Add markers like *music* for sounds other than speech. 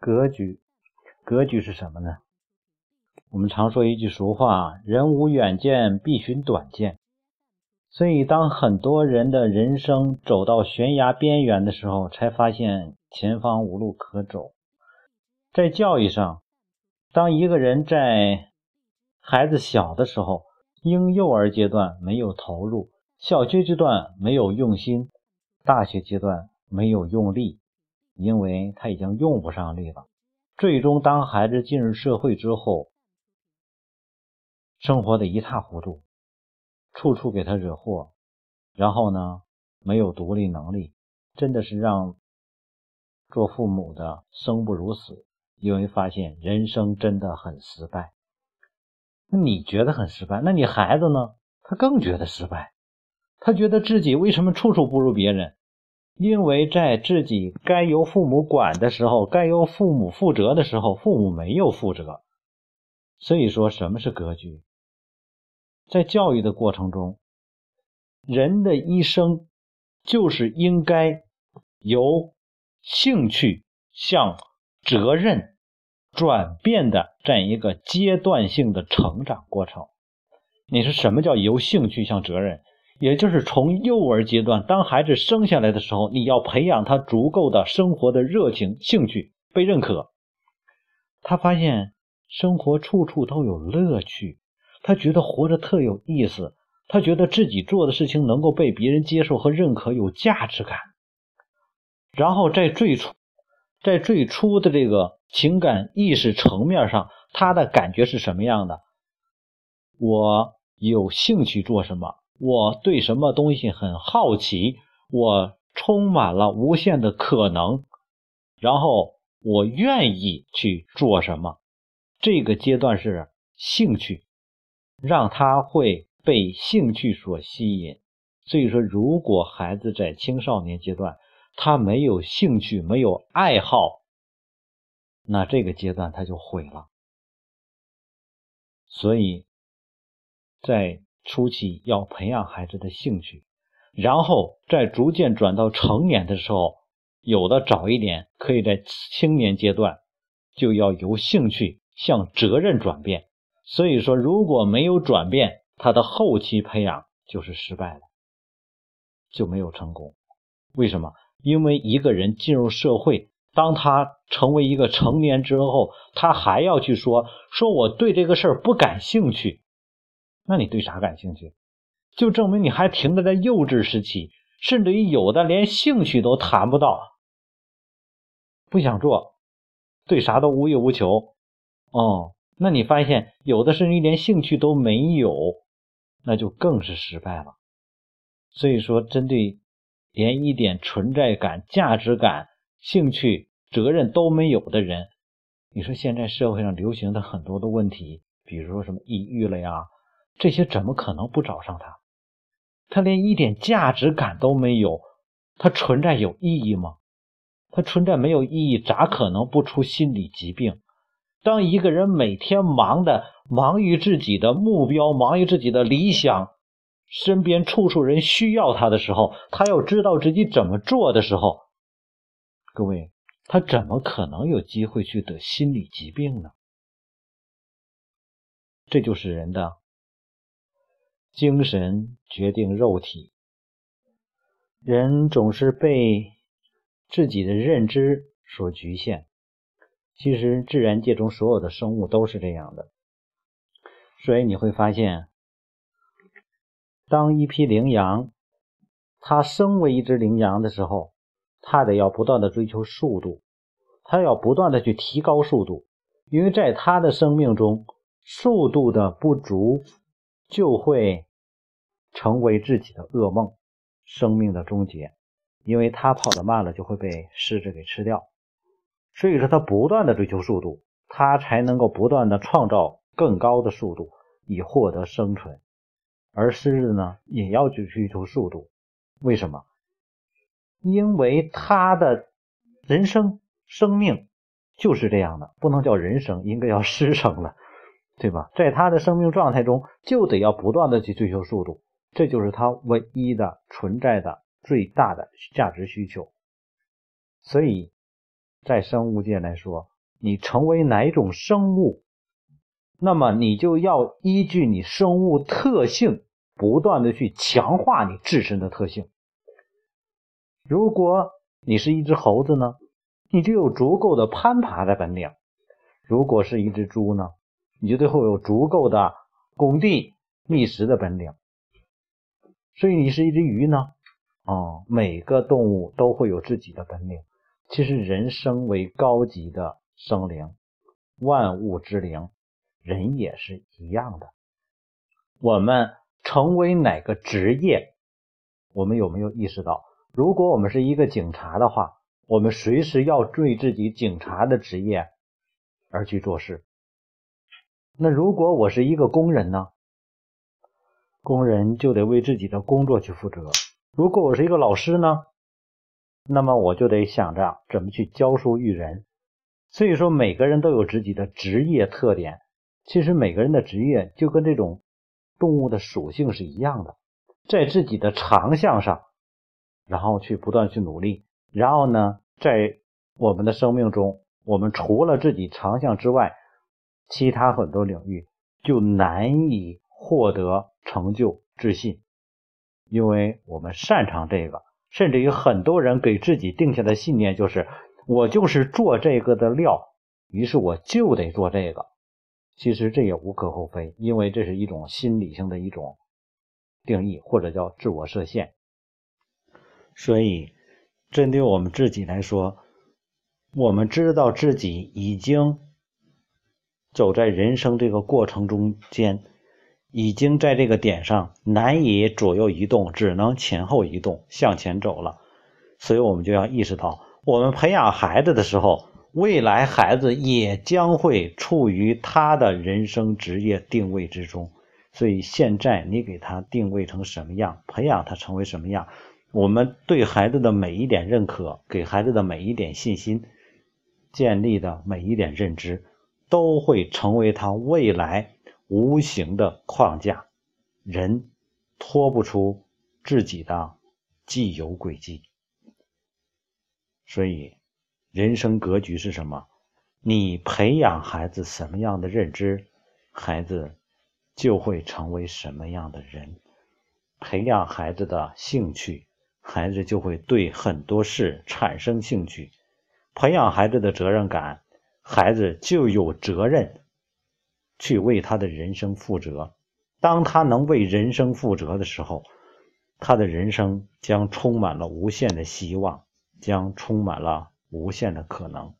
格局，格局是什么呢？我们常说一句俗话：“人无远见，必寻短见。”所以，当很多人的人生走到悬崖边缘的时候，才发现前方无路可走。在教育上，当一个人在孩子小的时候，婴幼儿阶段没有投入，小学阶段没有用心，大学阶段没有用力，因为他已经用不上力了。最终，当孩子进入社会之后，生活的一塌糊涂。处处给他惹祸，然后呢，没有独立能力，真的是让做父母的生不如死，因为发现人生真的很失败。那你觉得很失败，那你孩子呢？他更觉得失败，他觉得自己为什么处处不如别人？因为在自己该由父母管的时候，该由父母负责的时候，父母没有负责。所以说，什么是格局？在教育的过程中，人的一生就是应该由兴趣向责任转变的这样一个阶段性的成长过程。你说什么叫由兴趣向责任？也就是从幼儿阶段，当孩子生下来的时候，你要培养他足够的生活的热情、兴趣，被认可。他发现生活处处都有乐趣。他觉得活着特有意思，他觉得自己做的事情能够被别人接受和认可，有价值感。然后在最初，在最初的这个情感意识层面上，他的感觉是什么样的？我有兴趣做什么？我对什么东西很好奇？我充满了无限的可能，然后我愿意去做什么？这个阶段是兴趣。让他会被兴趣所吸引，所以说，如果孩子在青少年阶段他没有兴趣、没有爱好，那这个阶段他就毁了。所以，在初期要培养孩子的兴趣，然后再逐渐转到成年的时候，有的早一点，可以在青年阶段就要由兴趣向责任转变。所以说，如果没有转变，他的后期培养就是失败了，就没有成功。为什么？因为一个人进入社会，当他成为一个成年之后，他还要去说说我对这个事儿不感兴趣。那你对啥感兴趣？就证明你还停留在幼稚时期，甚至于有的连兴趣都谈不到，不想做，对啥都无欲无求。哦。那你发现有的甚至连兴趣都没有，那就更是失败了。所以说，针对连一点存在感、价值感、兴趣、责任都没有的人，你说现在社会上流行的很多的问题，比如说什么抑郁了呀，这些怎么可能不找上他？他连一点价值感都没有，他存在有意义吗？他存在没有意义，咋可能不出心理疾病？当一个人每天忙的忙于自己的目标，忙于自己的理想，身边处处人需要他的时候，他要知道自己怎么做的时候，各位，他怎么可能有机会去得心理疾病呢？这就是人的精神决定肉体，人总是被自己的认知所局限。其实，自然界中所有的生物都是这样的，所以你会发现，当一批羚羊，它生为一只羚羊的时候，它得要不断的追求速度，它要不断的去提高速度，因为在它的生命中，速度的不足就会成为自己的噩梦，生命的终结，因为他跑得慢了，就会被狮子给吃掉。所以说，他不断的追求速度，他才能够不断的创造更高的速度，以获得生存。而狮子呢，也要去追求速度，为什么？因为他的人生生命就是这样的，不能叫人生，应该叫 *laughs* 师生了，对吧？在他的生命状态中，就得要不断的去追求速度，这就是他唯一的存在的最大的价值需求。所以。在生物界来说，你成为哪一种生物，那么你就要依据你生物特性，不断的去强化你自身的特性。如果你是一只猴子呢，你就有足够的攀爬的本领；如果是一只猪呢，你就得会有足够的拱地觅食的本领。所以你是一只鱼呢？哦，每个动物都会有自己的本领。其实人生为高级的生灵，万物之灵，人也是一样的。我们成为哪个职业，我们有没有意识到？如果我们是一个警察的话，我们随时要对自己警察的职业而去做事。那如果我是一个工人呢？工人就得为自己的工作去负责。如果我是一个老师呢？那么我就得想着怎么去教书育人。所以说，每个人都有自己的职业特点。其实每个人的职业就跟这种动物的属性是一样的，在自己的长项上，然后去不断去努力。然后呢，在我们的生命中，我们除了自己长项之外，其他很多领域就难以获得成就、自信，因为我们擅长这个。甚至于很多人给自己定下的信念就是：我就是做这个的料，于是我就得做这个。其实这也无可厚非，因为这是一种心理性的一种定义，或者叫自我设限。所以，针对我们自己来说，我们知道自己已经走在人生这个过程中间。已经在这个点上难以左右移动，只能前后移动向前走了。所以，我们就要意识到，我们培养孩子的时候，未来孩子也将会处于他的人生职业定位之中。所以，现在你给他定位成什么样，培养他成为什么样，我们对孩子的每一点认可，给孩子的每一点信心，建立的每一点认知，都会成为他未来。无形的框架，人脱不出自己的既有轨迹。所以，人生格局是什么？你培养孩子什么样的认知，孩子就会成为什么样的人。培养孩子的兴趣，孩子就会对很多事产生兴趣。培养孩子的责任感，孩子就有责任。去为他的人生负责。当他能为人生负责的时候，他的人生将充满了无限的希望，将充满了无限的可能。